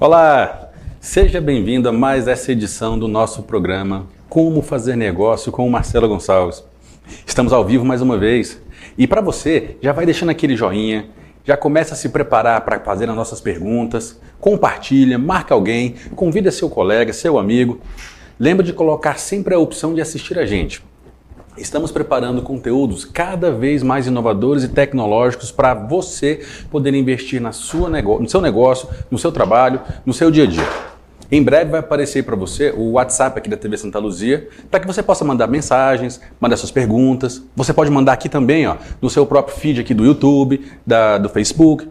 Olá! Seja bem-vindo a mais essa edição do nosso programa Como Fazer Negócio com o Marcelo Gonçalves. Estamos ao vivo mais uma vez. E para você, já vai deixando aquele joinha, já começa a se preparar para fazer as nossas perguntas, compartilha, marca alguém, convida seu colega, seu amigo. Lembra de colocar sempre a opção de assistir a gente. Estamos preparando conteúdos cada vez mais inovadores e tecnológicos para você poder investir na sua no seu negócio, no seu trabalho, no seu dia a dia. Em breve vai aparecer para você o WhatsApp aqui da TV Santa Luzia, para que você possa mandar mensagens, mandar suas perguntas. Você pode mandar aqui também, ó, no seu próprio feed aqui do YouTube, da, do Facebook.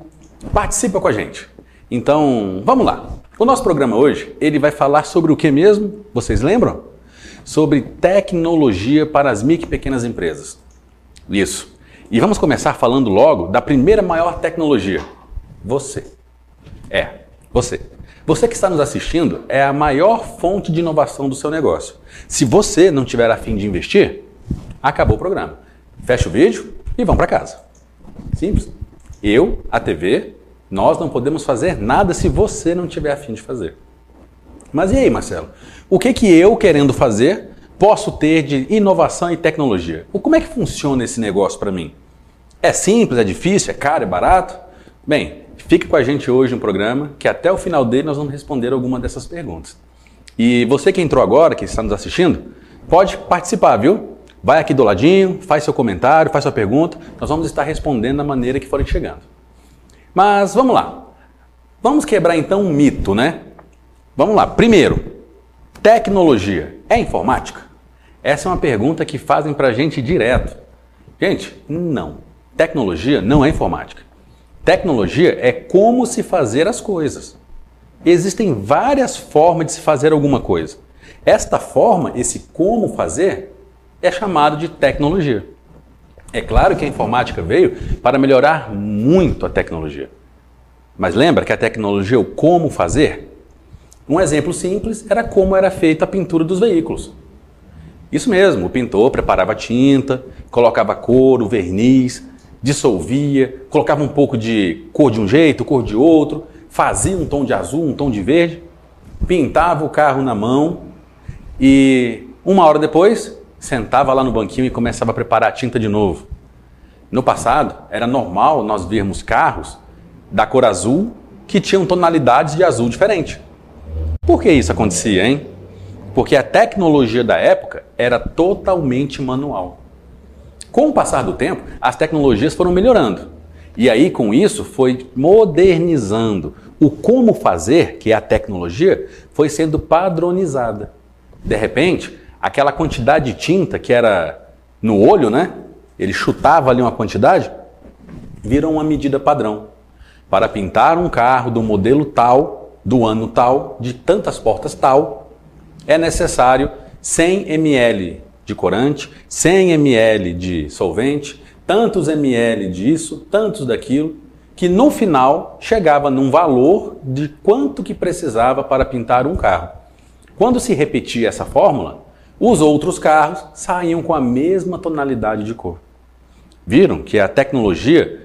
Participa com a gente. Então, vamos lá. O nosso programa hoje, ele vai falar sobre o que mesmo? Vocês lembram? Sobre tecnologia para as micro e pequenas empresas. Isso. E vamos começar falando logo da primeira maior tecnologia. Você. É, você. Você que está nos assistindo é a maior fonte de inovação do seu negócio. Se você não tiver a fim de investir, acabou o programa. Fecha o vídeo e vão para casa. Simples. Eu, a TV, nós não podemos fazer nada se você não tiver a fim de fazer. Mas e aí, Marcelo? O que que eu, querendo fazer, posso ter de inovação e tecnologia? Como é que funciona esse negócio para mim? É simples, é difícil, é caro, é barato? Bem, Fique com a gente hoje no programa, que até o final dele nós vamos responder alguma dessas perguntas. E você que entrou agora, que está nos assistindo, pode participar, viu? Vai aqui do ladinho, faz seu comentário, faz sua pergunta, nós vamos estar respondendo da maneira que forem chegando. Mas vamos lá. Vamos quebrar então um mito, né? Vamos lá. Primeiro, tecnologia é informática? Essa é uma pergunta que fazem para a gente direto. Gente, não. Tecnologia não é informática. Tecnologia é como se fazer as coisas. Existem várias formas de se fazer alguma coisa. Esta forma, esse como fazer, é chamado de tecnologia. É claro que a informática veio para melhorar muito a tecnologia. Mas lembra que a tecnologia, o como fazer? Um exemplo simples era como era feita a pintura dos veículos. Isso mesmo, o pintor preparava tinta, colocava couro, verniz, dissolvia, colocava um pouco de cor de um jeito, cor de outro, fazia um tom de azul, um tom de verde, pintava o carro na mão e uma hora depois sentava lá no banquinho e começava a preparar a tinta de novo. No passado, era normal nós vermos carros da cor azul que tinham tonalidades de azul diferente. Por que isso acontecia, hein? Porque a tecnologia da época era totalmente manual. Com o passar do tempo, as tecnologias foram melhorando. E aí, com isso, foi modernizando. O como fazer, que é a tecnologia, foi sendo padronizada. De repente, aquela quantidade de tinta que era no olho, né? Ele chutava ali uma quantidade, virou uma medida padrão. Para pintar um carro do modelo tal, do ano tal, de tantas portas tal, é necessário 100 ml de corante, 100 ml de solvente, tantos ml disso, tantos daquilo, que no final chegava num valor de quanto que precisava para pintar um carro. Quando se repetia essa fórmula, os outros carros saíam com a mesma tonalidade de cor. Viram que a tecnologia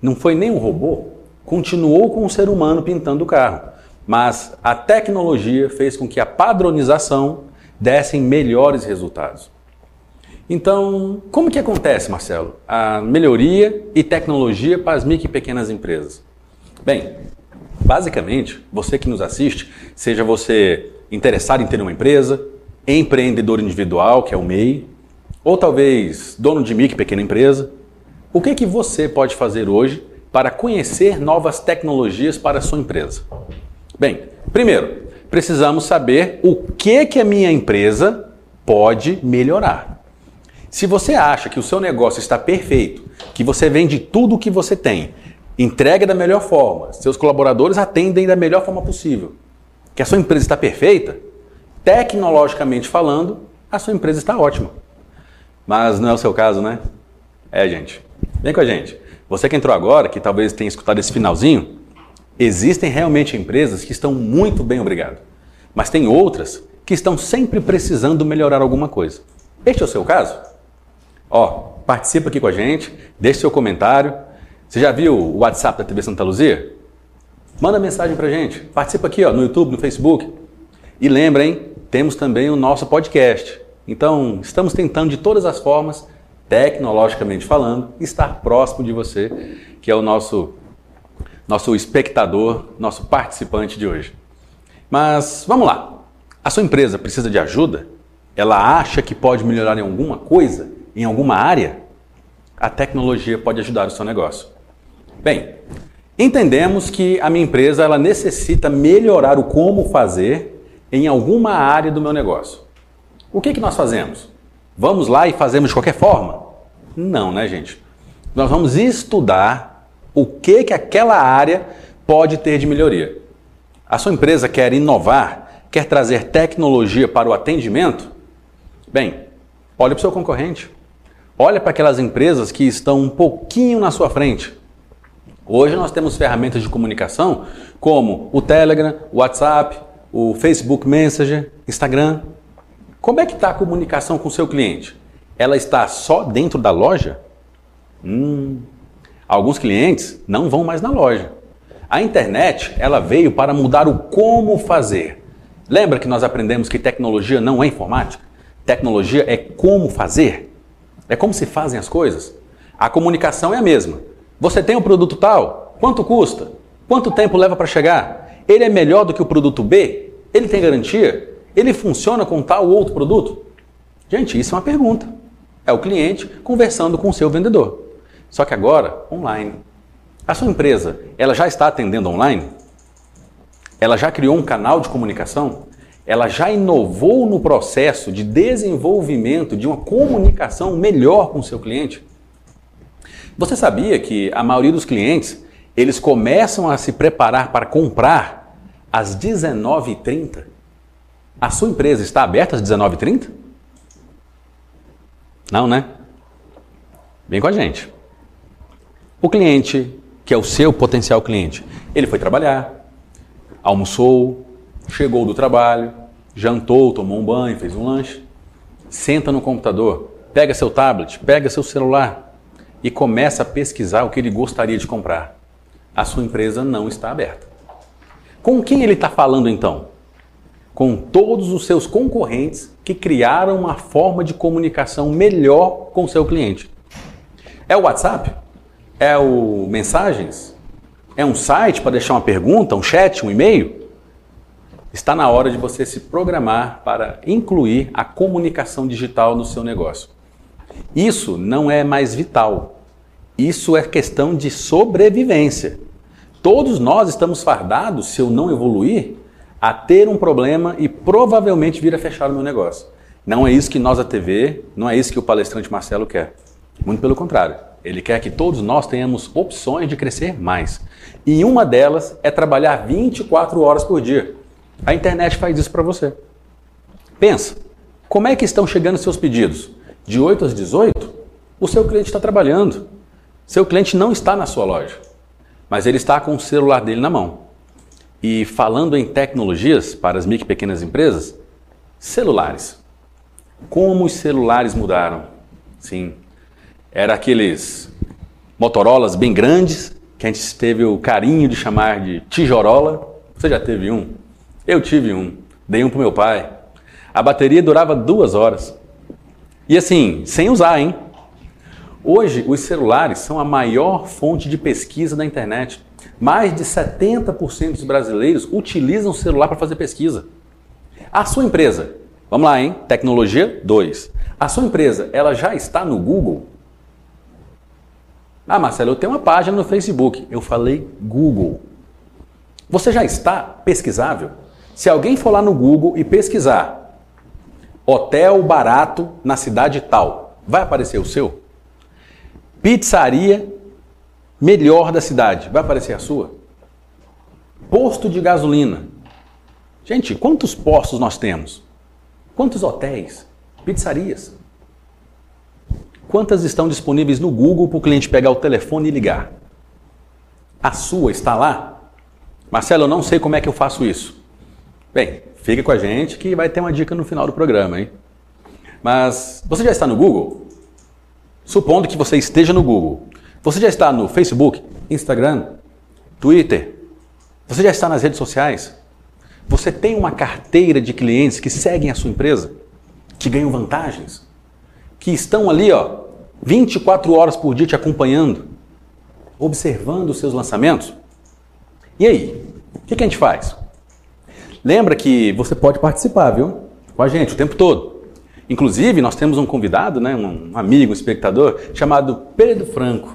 não foi nem um robô, continuou com o ser humano pintando o carro, mas a tecnologia fez com que a padronização dessem melhores resultados. Então, como que acontece, Marcelo, a melhoria e tecnologia para as micro e pequenas empresas? Bem, basicamente, você que nos assiste, seja você interessado em ter uma empresa, empreendedor individual, que é o MEI, ou talvez dono de micro e pequena empresa, o que que você pode fazer hoje para conhecer novas tecnologias para a sua empresa? Bem, primeiro, precisamos saber o que que a minha empresa pode melhorar. Se você acha que o seu negócio está perfeito, que você vende tudo o que você tem, entrega da melhor forma, seus colaboradores atendem da melhor forma possível, que a sua empresa está perfeita, tecnologicamente falando, a sua empresa está ótima. Mas não é o seu caso, né? É, gente. Vem com a gente. Você que entrou agora, que talvez tenha escutado esse finalzinho, existem realmente empresas que estão muito bem, obrigado. Mas tem outras que estão sempre precisando melhorar alguma coisa. Este é o seu caso? Ó, participa aqui com a gente, deixe seu comentário. Você já viu o WhatsApp da TV Santa Luzia? Manda mensagem pra gente. Participa aqui ó, no YouTube, no Facebook. E lembrem, temos também o nosso podcast. Então, estamos tentando de todas as formas, tecnologicamente falando, estar próximo de você, que é o nosso nosso espectador, nosso participante de hoje. Mas vamos lá. A sua empresa precisa de ajuda? Ela acha que pode melhorar em alguma coisa, em alguma área? A tecnologia pode ajudar o seu negócio. Bem, entendemos que a minha empresa ela necessita melhorar o como fazer em alguma área do meu negócio. O que, que nós fazemos? Vamos lá e fazemos de qualquer forma? Não, né, gente? Nós vamos estudar o que, que aquela área pode ter de melhoria. A sua empresa quer inovar, quer trazer tecnologia para o atendimento? Bem, olhe para o seu concorrente. Olha para aquelas empresas que estão um pouquinho na sua frente. Hoje nós temos ferramentas de comunicação como o Telegram, o WhatsApp, o Facebook Messenger, Instagram. Como é que está a comunicação com o seu cliente? Ela está só dentro da loja? Hum, alguns clientes não vão mais na loja. A internet ela veio para mudar o como fazer. Lembra que nós aprendemos que tecnologia não é informática? Tecnologia é como fazer. É como se fazem as coisas. A comunicação é a mesma. Você tem um produto tal? Quanto custa? Quanto tempo leva para chegar? Ele é melhor do que o produto B? Ele tem garantia? Ele funciona com tal ou outro produto? Gente, isso é uma pergunta. É o cliente conversando com o seu vendedor. Só que agora, online. A sua empresa, ela já está atendendo online? Ela já criou um canal de comunicação? ela já inovou no processo de desenvolvimento de uma comunicação melhor com o seu cliente? Você sabia que a maioria dos clientes, eles começam a se preparar para comprar às 19h30? A sua empresa está aberta às 19h30? Não, né? Vem com a gente. O cliente, que é o seu potencial cliente, ele foi trabalhar, almoçou, chegou do trabalho, jantou, tomou um banho, fez um lanche, senta no computador, pega seu tablet, pega seu celular e começa a pesquisar o que ele gostaria de comprar. A sua empresa não está aberta. Com quem ele está falando então? Com todos os seus concorrentes que criaram uma forma de comunicação melhor com seu cliente. É o WhatsApp? É o Mensagens? É um site para deixar uma pergunta, um chat, um e-mail? Está na hora de você se programar para incluir a comunicação digital no seu negócio. Isso não é mais vital. Isso é questão de sobrevivência. Todos nós estamos fardados, se eu não evoluir, a ter um problema e provavelmente vir a fechar o meu negócio. Não é isso que nós, a TV, não é isso que o palestrante Marcelo quer. Muito pelo contrário. Ele quer que todos nós tenhamos opções de crescer mais. E uma delas é trabalhar 24 horas por dia. A internet faz isso para você. Pensa, como é que estão chegando seus pedidos? De 8 às 18? O seu cliente está trabalhando. Seu cliente não está na sua loja, mas ele está com o celular dele na mão. E falando em tecnologias para as micro e pequenas empresas, celulares. Como os celulares mudaram? Sim, era aqueles Motorolas bem grandes que a gente teve o carinho de chamar de tijorola. Você já teve um? Eu tive um, dei um pro meu pai. A bateria durava duas horas. E assim, sem usar, hein? Hoje, os celulares são a maior fonte de pesquisa da internet. Mais de 70% dos brasileiros utilizam o celular para fazer pesquisa. A sua empresa, vamos lá, hein? Tecnologia 2. A sua empresa, ela já está no Google? Ah, Marcelo, eu tenho uma página no Facebook. Eu falei Google. Você já está pesquisável? Se alguém for lá no Google e pesquisar hotel barato na cidade tal, vai aparecer o seu? Pizzaria melhor da cidade, vai aparecer a sua? Posto de gasolina. Gente, quantos postos nós temos? Quantos hotéis? Pizzarias? Quantas estão disponíveis no Google para o cliente pegar o telefone e ligar? A sua está lá? Marcelo, eu não sei como é que eu faço isso. Bem, fica com a gente que vai ter uma dica no final do programa, hein? Mas você já está no Google? Supondo que você esteja no Google, você já está no Facebook, Instagram, Twitter, Você já está nas redes sociais? Você tem uma carteira de clientes que seguem a sua empresa, que ganham vantagens, que estão ali, ó, 24 horas por dia te acompanhando, observando os seus lançamentos? E aí? O que, que a gente faz? Lembra que você pode participar, viu? Com a gente o tempo todo. Inclusive, nós temos um convidado, né, um amigo, um espectador, chamado Pedro Franco.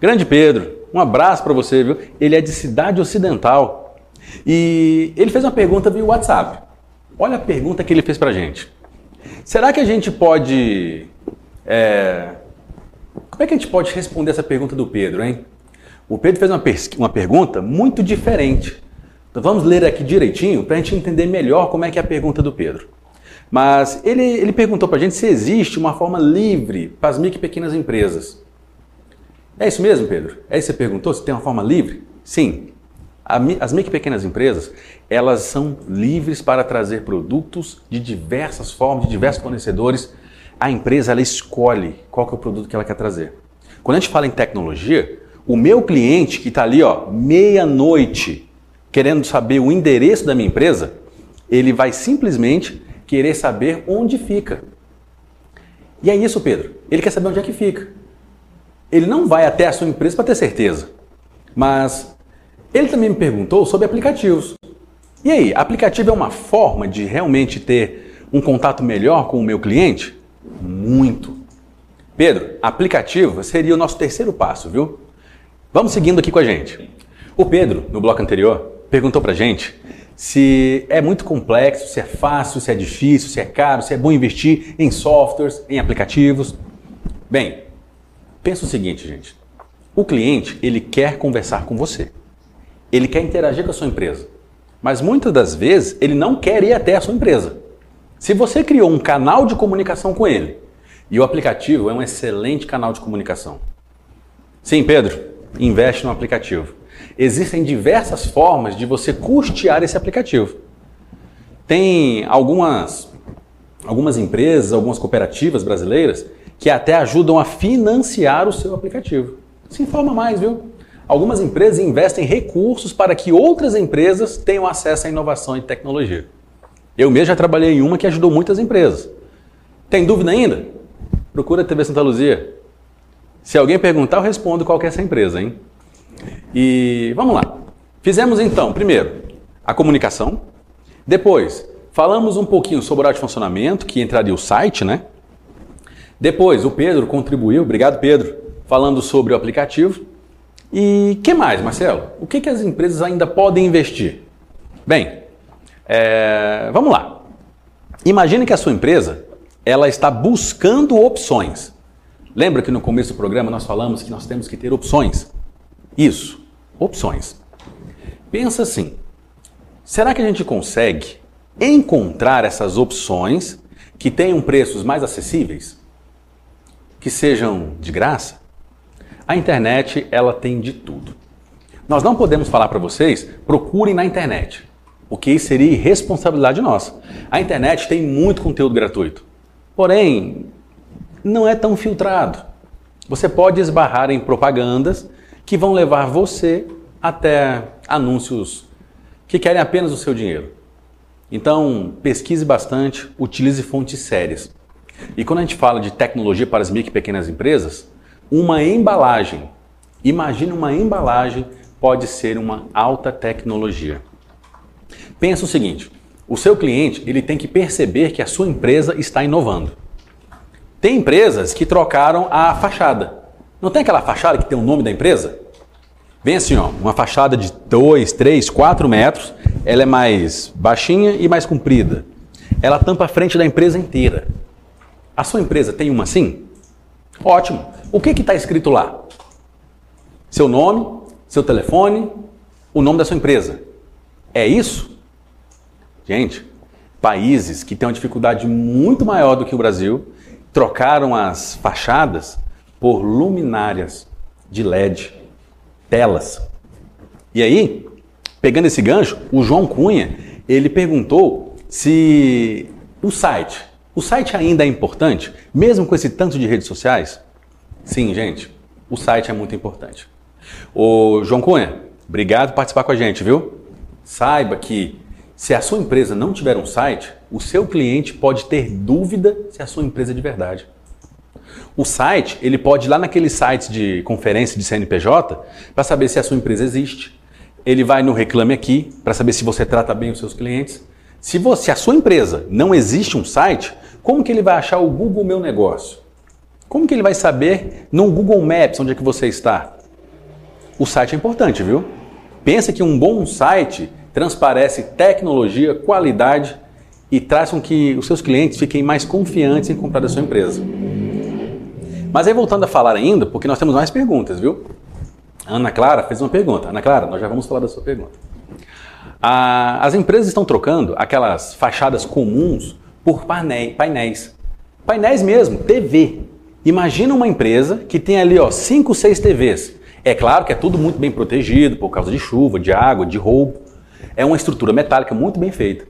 Grande Pedro, um abraço para você, viu? Ele é de Cidade Ocidental. E ele fez uma pergunta via WhatsApp. Olha a pergunta que ele fez para a gente. Será que a gente pode. É... Como é que a gente pode responder essa pergunta do Pedro, hein? O Pedro fez uma, uma pergunta muito diferente. Então vamos ler aqui direitinho para a gente entender melhor como é que é a pergunta do Pedro. Mas ele, ele perguntou para a gente se existe uma forma livre para as micro e pequenas empresas. É isso mesmo, Pedro? É isso que você perguntou? Se tem uma forma livre? Sim. As micro e pequenas empresas, elas são livres para trazer produtos de diversas formas, de diversos fornecedores. A empresa, ela escolhe qual é o produto que ela quer trazer. Quando a gente fala em tecnologia, o meu cliente que está ali, ó, meia-noite, querendo saber o endereço da minha empresa, ele vai simplesmente querer saber onde fica. E é isso, Pedro. Ele quer saber onde é que fica. Ele não vai até a sua empresa para ter certeza. Mas ele também me perguntou sobre aplicativos. E aí, aplicativo é uma forma de realmente ter um contato melhor com o meu cliente? Muito. Pedro, aplicativo seria o nosso terceiro passo, viu? Vamos seguindo aqui com a gente. O Pedro, no bloco anterior, perguntou pra gente se é muito complexo, se é fácil, se é difícil, se é caro, se é bom investir em softwares, em aplicativos. Bem, Pensa o seguinte, gente. O cliente, ele quer conversar com você. Ele quer interagir com a sua empresa. Mas muitas das vezes, ele não quer ir até a sua empresa. Se você criou um canal de comunicação com ele, e o aplicativo é um excelente canal de comunicação. Sim, Pedro, investe no aplicativo. Existem diversas formas de você custear esse aplicativo. Tem algumas, algumas empresas, algumas cooperativas brasileiras que até ajudam a financiar o seu aplicativo. Se informa mais, viu? Algumas empresas investem recursos para que outras empresas tenham acesso à inovação e tecnologia. Eu mesmo já trabalhei em uma que ajudou muitas empresas. Tem dúvida ainda? Procura a TV Santa Luzia. Se alguém perguntar, eu respondo qual é essa empresa, hein? E vamos lá. Fizemos então, primeiro, a comunicação. Depois, falamos um pouquinho sobre o horário de funcionamento, que entraria o site, né? Depois, o Pedro contribuiu, obrigado Pedro, falando sobre o aplicativo. E que mais, Marcelo? O que, que as empresas ainda podem investir? Bem, é, vamos lá. Imagine que a sua empresa ela está buscando opções. Lembra que no começo do programa nós falamos que nós temos que ter opções? Isso, opções. Pensa assim: será que a gente consegue encontrar essas opções que tenham preços mais acessíveis? que sejam de graça, a internet ela tem de tudo. Nós não podemos falar para vocês, procurem na internet, porque isso seria irresponsabilidade nossa. A internet tem muito conteúdo gratuito, porém, não é tão filtrado. Você pode esbarrar em propagandas que vão levar você até anúncios que querem apenas o seu dinheiro. Então, pesquise bastante, utilize fontes sérias. E quando a gente fala de tecnologia para as micro e pequenas empresas, uma embalagem, imagine uma embalagem pode ser uma alta tecnologia. Pensa o seguinte, o seu cliente ele tem que perceber que a sua empresa está inovando. Tem empresas que trocaram a fachada. Não tem aquela fachada que tem o nome da empresa? Vem assim, ó, uma fachada de 2, 3, 4 metros, ela é mais baixinha e mais comprida. Ela tampa a frente da empresa inteira. A sua empresa tem uma assim? Ótimo. O que está escrito lá? Seu nome, seu telefone, o nome da sua empresa. É isso? Gente, países que têm uma dificuldade muito maior do que o Brasil trocaram as fachadas por luminárias de LED, telas. E aí, pegando esse gancho, o João Cunha, ele perguntou se o site o site ainda é importante, mesmo com esse tanto de redes sociais? Sim, gente, o site é muito importante. O João Cunha, obrigado por participar com a gente, viu? Saiba que se a sua empresa não tiver um site, o seu cliente pode ter dúvida se a sua empresa é de verdade. O site, ele pode ir lá naquele site de conferência de CNPJ para saber se a sua empresa existe. Ele vai no Reclame Aqui para saber se você trata bem os seus clientes. Se, você, a sua empresa não existe um site, como que ele vai achar o Google Meu Negócio? Como que ele vai saber no Google Maps onde é que você está? O site é importante, viu? Pensa que um bom site transparece tecnologia, qualidade e traz com que os seus clientes fiquem mais confiantes em comprar da sua empresa. Mas aí voltando a falar ainda, porque nós temos mais perguntas, viu? A Ana Clara fez uma pergunta. Ana Clara, nós já vamos falar da sua pergunta. Ah, as empresas estão trocando aquelas fachadas comuns por painéis. Painéis mesmo, TV. Imagina uma empresa que tem ali ó, 5, 6 TVs. É claro que é tudo muito bem protegido por causa de chuva, de água, de roubo. É uma estrutura metálica muito bem feita.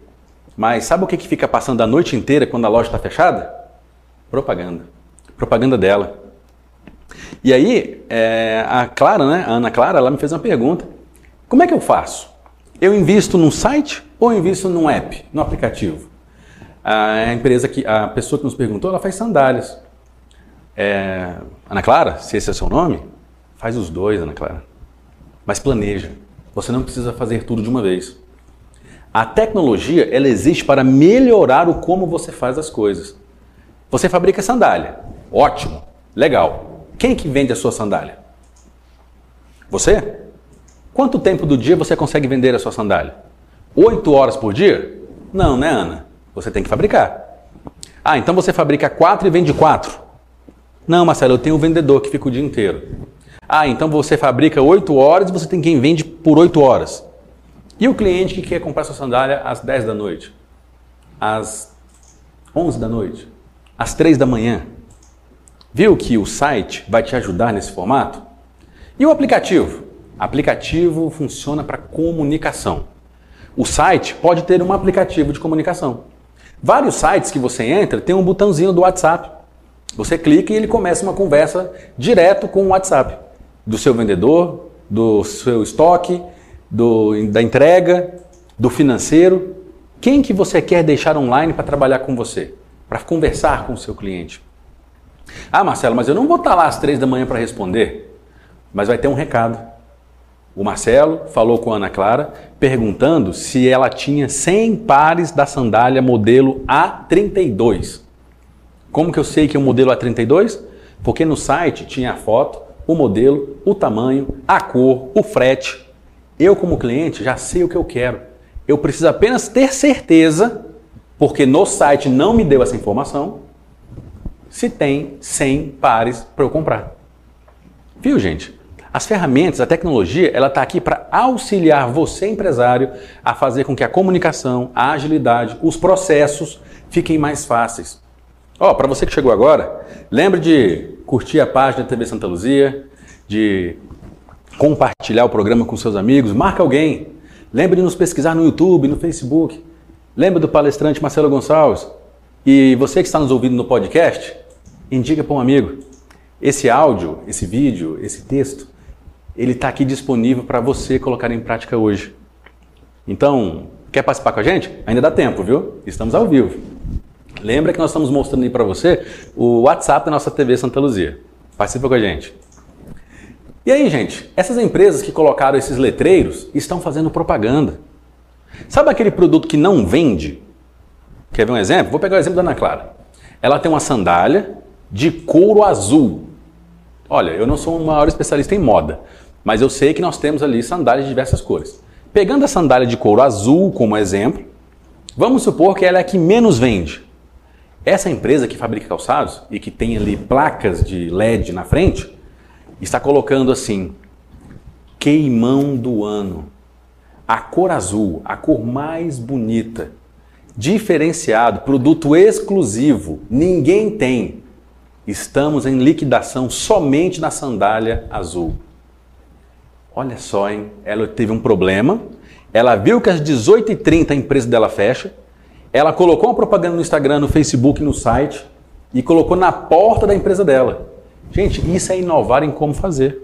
Mas sabe o que, que fica passando a noite inteira quando a loja está fechada? Propaganda. Propaganda dela. E aí, é, a Clara, né, a Ana Clara, ela me fez uma pergunta. Como é que eu faço? Eu invisto num site ou invisto num app, no aplicativo? A empresa que, a pessoa que nos perguntou, ela faz sandálias. É, Ana Clara, se esse é o seu nome, faz os dois, Ana Clara. Mas planeja. Você não precisa fazer tudo de uma vez. A tecnologia, ela existe para melhorar o como você faz as coisas. Você fabrica sandália. Ótimo. Legal. Quem que vende a sua sandália? Você? Quanto tempo do dia você consegue vender a sua sandália? Oito horas por dia? Não, né, Ana? Você tem que fabricar. Ah, então você fabrica quatro e vende quatro. Não, Marcelo, eu tenho um vendedor que fica o dia inteiro. Ah, então você fabrica 8 horas e você tem quem vende por 8 horas. E o cliente que quer comprar sua sandália às 10 da noite? Às 11 da noite? Às 3 da manhã? Viu que o site vai te ajudar nesse formato? E o aplicativo? Aplicativo funciona para comunicação. O site pode ter um aplicativo de comunicação. Vários sites que você entra tem um botãozinho do WhatsApp. Você clica e ele começa uma conversa direto com o WhatsApp do seu vendedor, do seu estoque, do, da entrega, do financeiro. Quem que você quer deixar online para trabalhar com você, para conversar com o seu cliente? Ah, Marcelo, mas eu não vou estar lá às três da manhã para responder. Mas vai ter um recado. O Marcelo falou com a Ana Clara perguntando se ela tinha 100 pares da sandália modelo A32. Como que eu sei que é o modelo A32? Porque no site tinha a foto o modelo, o tamanho, a cor, o frete. Eu, como cliente, já sei o que eu quero. Eu preciso apenas ter certeza, porque no site não me deu essa informação, se tem 100 pares para eu comprar. Viu, gente? As ferramentas, a tecnologia, ela está aqui para auxiliar você, empresário, a fazer com que a comunicação, a agilidade, os processos fiquem mais fáceis. Ó, oh, para você que chegou agora, lembre de curtir a página da TV Santa Luzia, de compartilhar o programa com seus amigos, marca alguém. Lembre de nos pesquisar no YouTube, no Facebook. Lembre do palestrante Marcelo Gonçalves. E você que está nos ouvindo no podcast, indica para um amigo. Esse áudio, esse vídeo, esse texto, ele está aqui disponível para você colocar em prática hoje. Então, quer participar com a gente? Ainda dá tempo, viu? Estamos ao vivo. Lembra que nós estamos mostrando aí para você o WhatsApp da nossa TV Santa Luzia. Participa com a gente. E aí, gente, essas empresas que colocaram esses letreiros estão fazendo propaganda. Sabe aquele produto que não vende? Quer ver um exemplo? Vou pegar o exemplo da Ana Clara. Ela tem uma sandália de couro azul. Olha, eu não sou o maior especialista em moda, mas eu sei que nós temos ali sandálias de diversas cores. Pegando a sandália de couro azul como exemplo, vamos supor que ela é a que menos vende. Essa empresa que fabrica calçados e que tem ali placas de LED na frente, está colocando assim: queimão do ano. A cor azul, a cor mais bonita, diferenciado, produto exclusivo, ninguém tem. Estamos em liquidação somente na sandália azul. Olha só, hein? Ela teve um problema. Ela viu que às 18h30 a empresa dela fecha ela colocou uma propaganda no Instagram, no Facebook, no site e colocou na porta da empresa dela. Gente, isso é inovar em como fazer.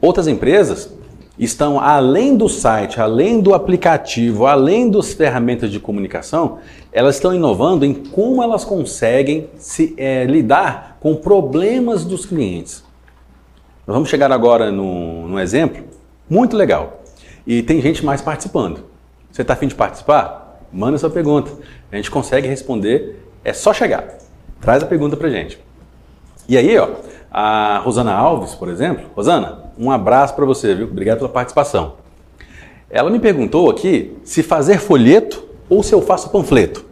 Outras empresas estão além do site, além do aplicativo, além das ferramentas de comunicação, elas estão inovando em como elas conseguem se é, lidar com problemas dos clientes. Nós vamos chegar agora num, num exemplo muito legal. E tem gente mais participando. Você está afim de participar? Manda sua pergunta. A gente consegue responder, é só chegar. Traz a pergunta pra gente. E aí, ó, a Rosana Alves, por exemplo. Rosana, um abraço para você, viu? Obrigado pela participação. Ela me perguntou aqui se fazer folheto ou se eu faço panfleto.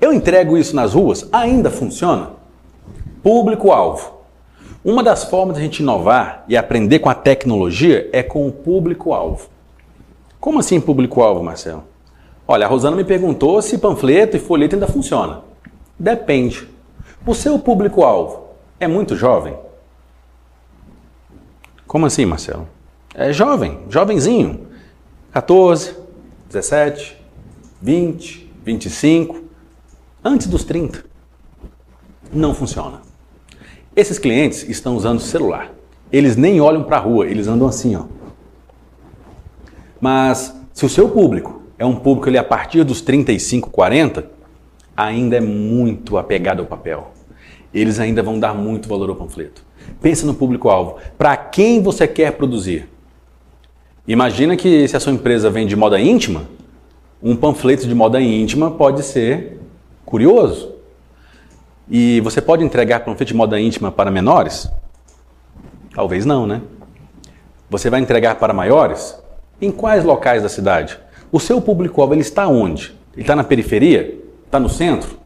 Eu entrego isso nas ruas? Ainda funciona? Público-alvo. Uma das formas de a gente inovar e aprender com a tecnologia é com o público-alvo. Como assim público-alvo, Marcelo? Olha, a Rosana me perguntou se panfleto e folheto ainda funciona. Depende. O seu público-alvo é muito jovem? Como assim, Marcelo? É jovem, jovenzinho. 14, 17, 20, 25, antes dos 30. Não funciona. Esses clientes estão usando celular. Eles nem olham para a rua, eles andam assim, ó. Mas se o seu público é um público ali a partir dos 35, 40, ainda é muito apegado ao papel. Eles ainda vão dar muito valor ao panfleto. Pensa no público-alvo. Para quem você quer produzir? Imagina que se a sua empresa vende moda íntima, um panfleto de moda íntima pode ser curioso, e você pode entregar panfleto de moda íntima para menores? Talvez não, né? Você vai entregar para maiores? Em quais locais da cidade? O seu público-alvo ele está onde? Ele está na periferia? Está no centro?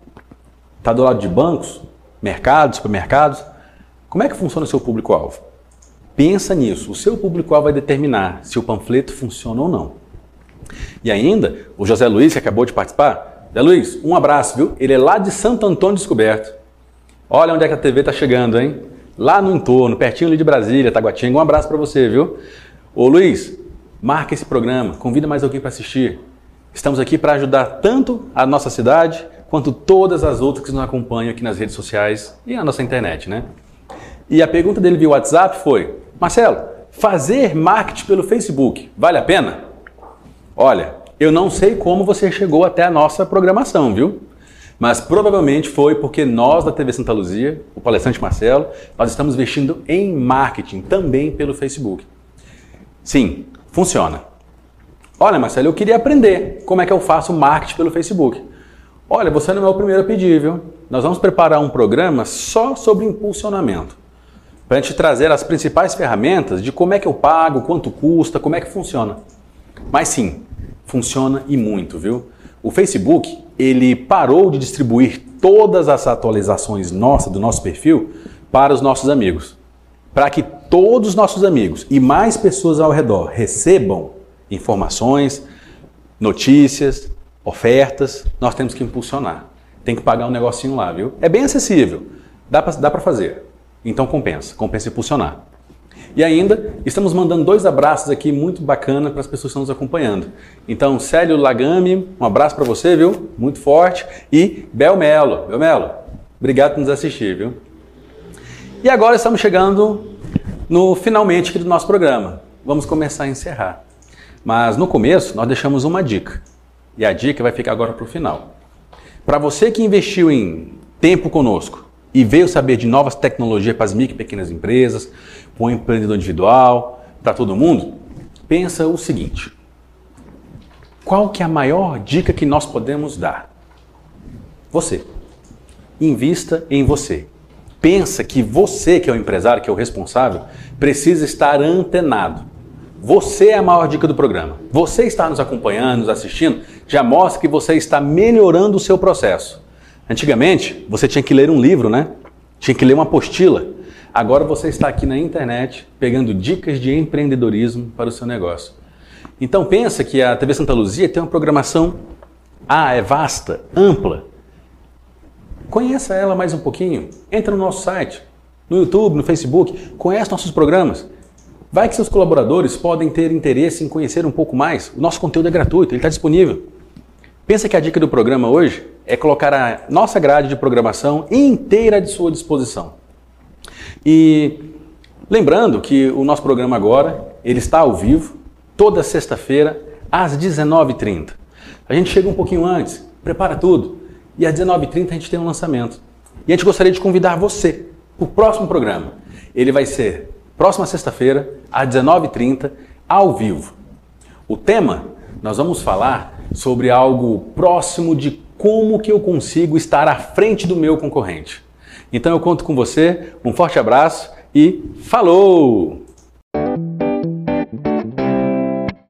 Está do lado de bancos, mercados, supermercados? Como é que funciona o seu público-alvo? Pensa nisso. O seu público-alvo vai determinar se o panfleto funciona ou não. E ainda, o José Luiz, que acabou de participar, Zé Luiz, um abraço, viu? Ele é lá de Santo Antônio Descoberto. Olha onde é que a TV está chegando, hein? Lá no entorno, pertinho ali de Brasília, Taguatinga. Um abraço para você, viu? Ô Luiz, marca esse programa, convida mais alguém para assistir. Estamos aqui para ajudar tanto a nossa cidade quanto todas as outras que nos acompanham aqui nas redes sociais e na nossa internet, né? E a pergunta dele via WhatsApp foi: Marcelo, fazer marketing pelo Facebook vale a pena? Olha, eu não sei como você chegou até a nossa programação, viu? Mas provavelmente foi porque nós da TV Santa Luzia, o palestrante Marcelo, nós estamos investindo em marketing também pelo Facebook. Sim, funciona. Olha, Marcelo, eu queria aprender como é que eu faço marketing pelo Facebook. Olha, você não é o primeiro a pedir, viu? Nós vamos preparar um programa só sobre impulsionamento. Para gente trazer as principais ferramentas de como é que eu pago, quanto custa, como é que funciona. Mas sim, funciona e muito, viu? O Facebook, ele parou de distribuir todas as atualizações nossas, do nosso perfil, para os nossos amigos. Para que todos os nossos amigos e mais pessoas ao redor recebam informações, notícias, ofertas, nós temos que impulsionar. Tem que pagar um negocinho lá, viu? É bem acessível, dá para dá fazer. Então compensa, compensa impulsionar. E ainda estamos mandando dois abraços aqui muito bacana para as pessoas que estão nos acompanhando. Então, Célio Lagami, um abraço para você, viu? Muito forte. E Bel Melo. Bel Melo, obrigado por nos assistir, viu? E agora estamos chegando no finalmente do nosso programa. Vamos começar a encerrar. Mas no começo nós deixamos uma dica. E a dica vai ficar agora para o final. Para você que investiu em tempo conosco e veio saber de novas tecnologias para as micro e pequenas empresas, para o empreendedor individual, para todo mundo, pensa o seguinte: qual que é a maior dica que nós podemos dar? Você. Invista em você. Pensa que você, que é o empresário, que é o responsável, precisa estar antenado. Você é a maior dica do programa. Você está nos acompanhando, nos assistindo, já mostra que você está melhorando o seu processo. Antigamente, você tinha que ler um livro, né? Tinha que ler uma apostila. Agora você está aqui na internet pegando dicas de empreendedorismo para o seu negócio. Então pensa que a TV Santa Luzia tem uma programação ah, é vasta, ampla. Conheça ela mais um pouquinho. Entra no nosso site, no YouTube, no Facebook, conhece nossos programas. Vai que seus colaboradores podem ter interesse em conhecer um pouco mais. O nosso conteúdo é gratuito, ele está disponível. Pensa que a dica do programa hoje é colocar a nossa grade de programação inteira à sua disposição. E lembrando que o nosso programa agora ele está ao vivo, toda sexta-feira, às 19h30. A gente chega um pouquinho antes, prepara tudo, e às 19h30 a gente tem um lançamento. E a gente gostaria de convidar você para o próximo programa. Ele vai ser próxima sexta-feira, às 19h30, ao vivo. O tema, nós vamos falar sobre algo próximo de como que eu consigo estar à frente do meu concorrente. Então eu conto com você, um forte abraço e falou!